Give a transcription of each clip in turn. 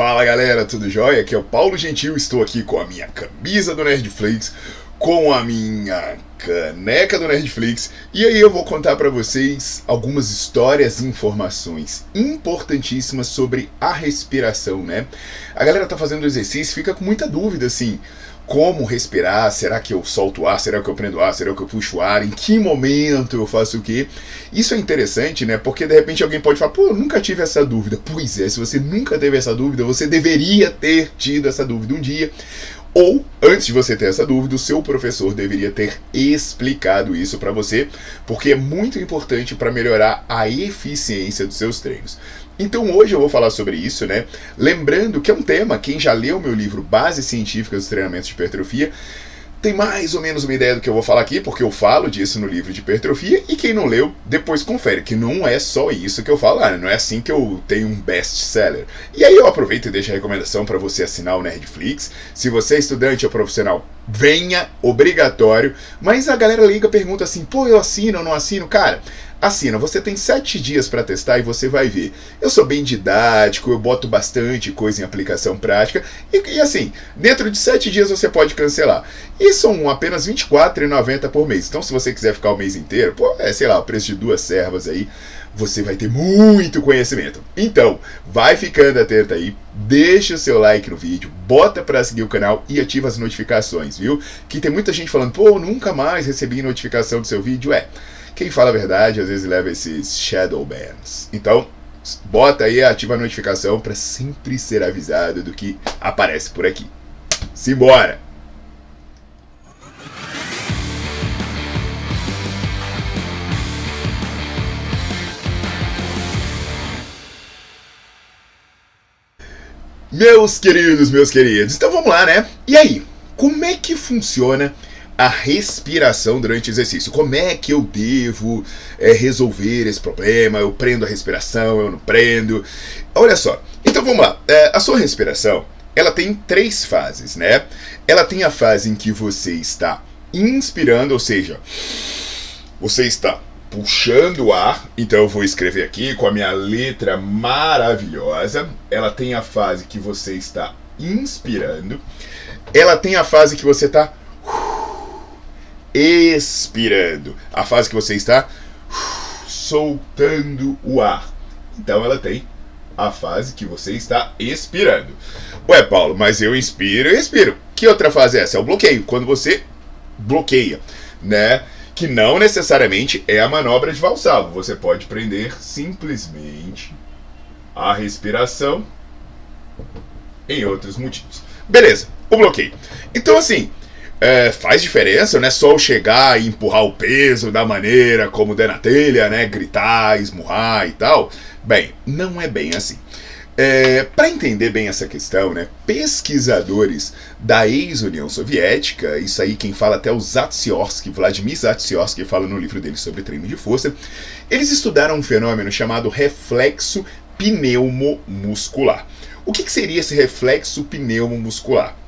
Fala galera, tudo jóia? Aqui é o Paulo Gentil, estou aqui com a minha camisa do Nerdflix, com a minha caneca do Nerdflix e aí eu vou contar para vocês algumas histórias e informações importantíssimas sobre a respiração, né? A galera tá fazendo exercício fica com muita dúvida assim, como respirar, será que eu solto ar, será que eu prendo ar, será que eu puxo ar, em que momento eu faço o quê? Isso é interessante, né? Porque de repente alguém pode falar, pô, eu nunca tive essa dúvida. Pois é, se você nunca teve essa dúvida, você deveria ter tido essa dúvida um dia. Ou, antes de você ter essa dúvida, o seu professor deveria ter explicado isso para você, porque é muito importante para melhorar a eficiência dos seus treinos. Então hoje eu vou falar sobre isso, né? Lembrando que é um tema, quem já leu meu livro Bases Científicas dos Treinamentos de Hipertrofia, tem mais ou menos uma ideia do que eu vou falar aqui, porque eu falo disso no livro de hipertrofia, e quem não leu, depois confere, que não é só isso que eu falo, não é assim que eu tenho um best-seller. E aí eu aproveito e deixo a recomendação para você assinar o Nerdflix. Se você é estudante ou profissional, venha, obrigatório. Mas a galera liga pergunta assim, pô, eu assino ou não assino? Cara, Assina, você tem sete dias para testar e você vai ver. Eu sou bem didático, eu boto bastante coisa em aplicação prática e, e assim, dentro de sete dias você pode cancelar. E são apenas R$ 24,90 por mês. Então, se você quiser ficar o mês inteiro, pô, é sei lá, o preço de duas servas aí, você vai ter muito conhecimento. Então, vai ficando atento aí, deixa o seu like no vídeo, bota para seguir o canal e ativa as notificações, viu? Que tem muita gente falando, pô, nunca mais recebi notificação do seu vídeo. É. Quem fala a verdade às vezes leva esses shadow bans. Então, bota aí, ativa a notificação para sempre ser avisado do que aparece por aqui. Simbora! Meus queridos, meus queridos, então vamos lá, né? E aí, como é que funciona a respiração durante o exercício. Como é que eu devo é, resolver esse problema? Eu prendo a respiração, eu não prendo? Olha só. Então vamos lá. É, a sua respiração, ela tem três fases, né? Ela tem a fase em que você está inspirando, ou seja, você está puxando o ar. Então eu vou escrever aqui com a minha letra maravilhosa. Ela tem a fase que você está inspirando. Ela tem a fase que você está expirando. A fase que você está soltando o ar. Então ela tem a fase que você está expirando. Ué, Paulo, mas eu inspiro e expiro. Que outra fase é essa? É o bloqueio. Quando você bloqueia, né? Que não necessariamente é a manobra de Valsalvo. Você pode prender simplesmente a respiração em outros motivos. Beleza, o bloqueio. Então, assim, é, faz diferença, não é só chegar e empurrar o peso da maneira como der na telha, né? Gritar, esmurrar e tal. Bem, não é bem assim. É, Para entender bem essa questão, né, pesquisadores da ex-União Soviética, isso aí quem fala até o Zatsiorsky, Vladimir Zatsiorsky fala no livro dele sobre treino de força, eles estudaram um fenômeno chamado reflexo pneumomuscular. O que, que seria esse reflexo pneumomuscular?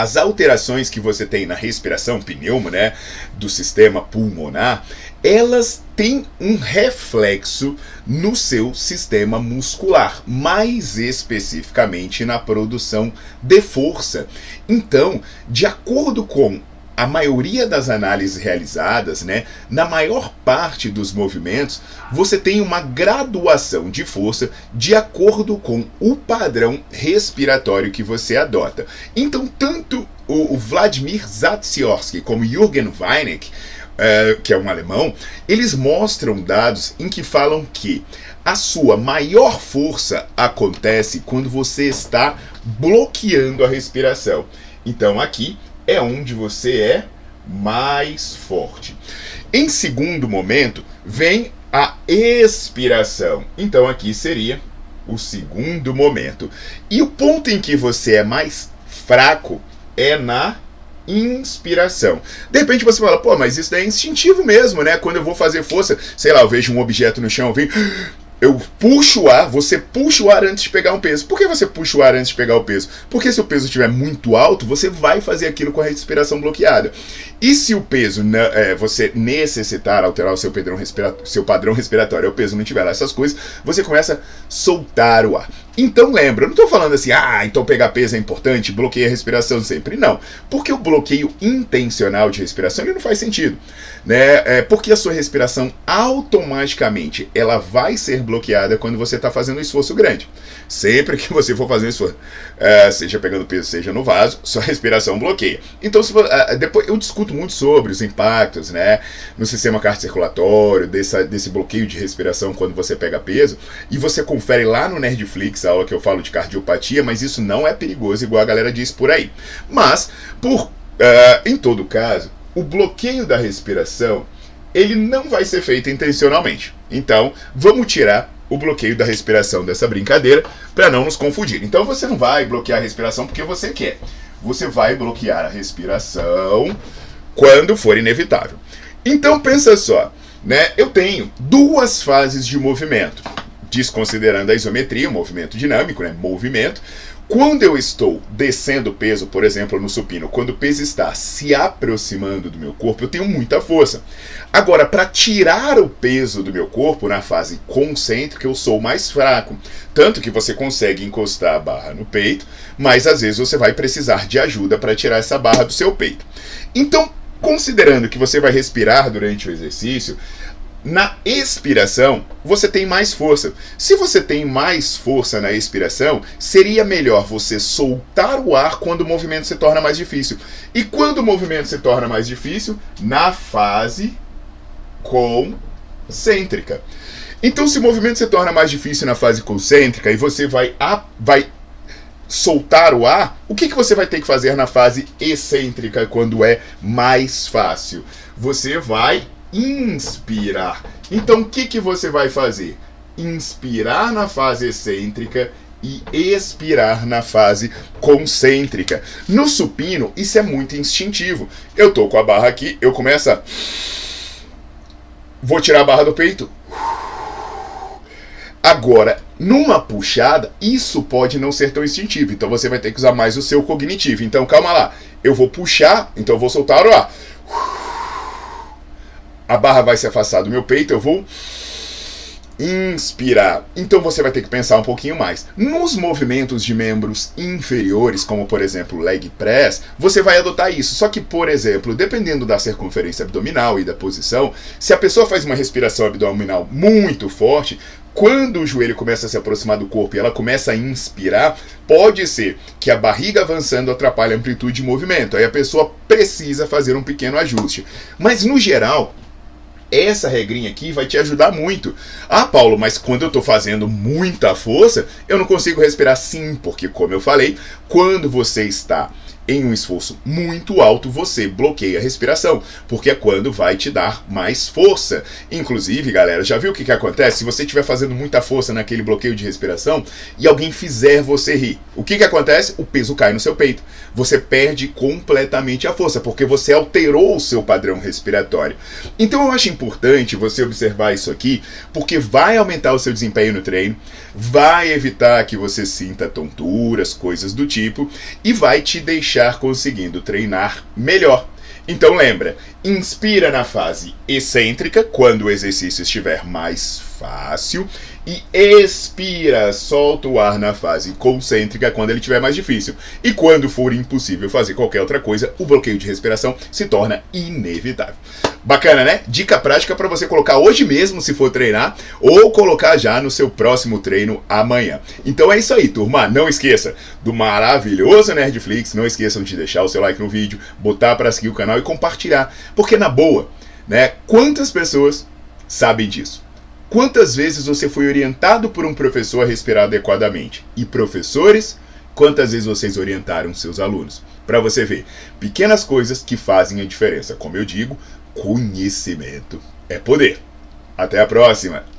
As alterações que você tem na respiração, pneumo, né, do sistema pulmonar, elas têm um reflexo no seu sistema muscular, mais especificamente na produção de força. Então, de acordo com a maioria das análises realizadas, né, na maior parte dos movimentos, você tem uma graduação de força de acordo com o padrão respiratório que você adota. Então, tanto o Vladimir Zatsiorsky como Jürgen Weineck uh, que é um alemão, eles mostram dados em que falam que a sua maior força acontece quando você está bloqueando a respiração. Então aqui é onde você é mais forte. Em segundo momento, vem a expiração. Então aqui seria o segundo momento. E o ponto em que você é mais fraco é na inspiração. De repente você fala, pô, mas isso é instintivo mesmo, né? Quando eu vou fazer força, sei lá, eu vejo um objeto no chão, eu venho eu puxo o ar, você puxa o ar antes de pegar um peso. Por que você puxa o ar antes de pegar o peso? Porque se o peso estiver muito alto, você vai fazer aquilo com a respiração bloqueada. E se o peso, é, você necessitar alterar o seu padrão, seu padrão respiratório, o peso não tiver lá essas coisas, você começa a soltar o ar. Então lembra, eu não estou falando assim, ah, então pegar peso é importante, bloqueia a respiração sempre. Não, porque o bloqueio intencional de respiração ele não faz sentido. Né? É porque a sua respiração automaticamente ela vai ser bloqueada quando você está fazendo um esforço grande. Sempre que você for fazer um esforço, uh, seja pegando peso, seja no vaso, sua respiração bloqueia. Então, se, uh, depois eu discuto muito sobre os impactos, né, no sistema cardiocirculatório, desse, desse bloqueio de respiração quando você pega peso, e você confere lá no Nerdflix a hora que eu falo de cardiopatia, mas isso não é perigoso igual a galera diz por aí. Mas, por, uh, em todo caso, o bloqueio da respiração ele não vai ser feito intencionalmente. Então, vamos tirar o bloqueio da respiração dessa brincadeira para não nos confundir. Então você não vai bloquear a respiração porque você quer. Você vai bloquear a respiração quando for inevitável. Então pensa só, né? Eu tenho duas fases de movimento, desconsiderando a isometria, o movimento dinâmico, né? Movimento, quando eu estou descendo o peso, por exemplo, no supino, quando o peso está se aproximando do meu corpo, eu tenho muita força. Agora, para tirar o peso do meu corpo na fase concêntrica, eu sou mais fraco. Tanto que você consegue encostar a barra no peito, mas às vezes você vai precisar de ajuda para tirar essa barra do seu peito. Então, considerando que você vai respirar durante o exercício, na expiração, você tem mais força. Se você tem mais força na expiração, seria melhor você soltar o ar quando o movimento se torna mais difícil. E quando o movimento se torna mais difícil? Na fase concêntrica. Então, se o movimento se torna mais difícil na fase concêntrica e você vai, a, vai soltar o ar, o que, que você vai ter que fazer na fase excêntrica quando é mais fácil? Você vai inspirar. Então, o que, que você vai fazer? Inspirar na fase excêntrica e expirar na fase concêntrica. No supino, isso é muito instintivo. Eu tô com a barra aqui, eu começo a. Vou tirar a barra do peito. Agora, numa puxada, isso pode não ser tão instintivo. Então você vai ter que usar mais o seu cognitivo. Então calma lá. Eu vou puxar, então eu vou soltar o ar a barra vai se afastar do meu peito, eu vou inspirar. Então você vai ter que pensar um pouquinho mais. Nos movimentos de membros inferiores, como por exemplo leg press, você vai adotar isso. Só que, por exemplo, dependendo da circunferência abdominal e da posição, se a pessoa faz uma respiração abdominal muito forte, quando o joelho começa a se aproximar do corpo e ela começa a inspirar, pode ser que a barriga avançando atrapalhe a amplitude de movimento. Aí a pessoa precisa fazer um pequeno ajuste. Mas no geral, essa regrinha aqui vai te ajudar muito. Ah, Paulo, mas quando eu estou fazendo muita força, eu não consigo respirar sim, porque como eu falei, quando você está em um esforço muito alto, você bloqueia a respiração, porque é quando vai te dar mais força. Inclusive, galera, já viu o que, que acontece? Se você estiver fazendo muita força naquele bloqueio de respiração e alguém fizer você rir, o que, que acontece? O peso cai no seu peito. Você perde completamente a força, porque você alterou o seu padrão respiratório. Então eu acho importante você observar isso aqui, porque vai aumentar o seu desempenho no treino, vai evitar que você sinta tonturas, coisas do tipo, e vai te deixar conseguindo treinar melhor. Então lembra, inspira na fase excêntrica, quando o exercício estiver mais fácil, e expira, solta o ar na fase concêntrica quando ele estiver mais difícil. E quando for impossível fazer qualquer outra coisa, o bloqueio de respiração se torna inevitável. Bacana, né? Dica prática para você colocar hoje mesmo se for treinar ou colocar já no seu próximo treino amanhã. Então é isso aí, turma. Não esqueça do maravilhoso Nerdflix, não esqueçam de deixar o seu like no vídeo, botar para seguir o canal e compartilhar, porque na boa, né? Quantas pessoas sabem disso? Quantas vezes você foi orientado por um professor a respirar adequadamente? E professores, quantas vezes vocês orientaram seus alunos? Para você ver, pequenas coisas que fazem a diferença. Como eu digo, conhecimento é poder. Até a próxima!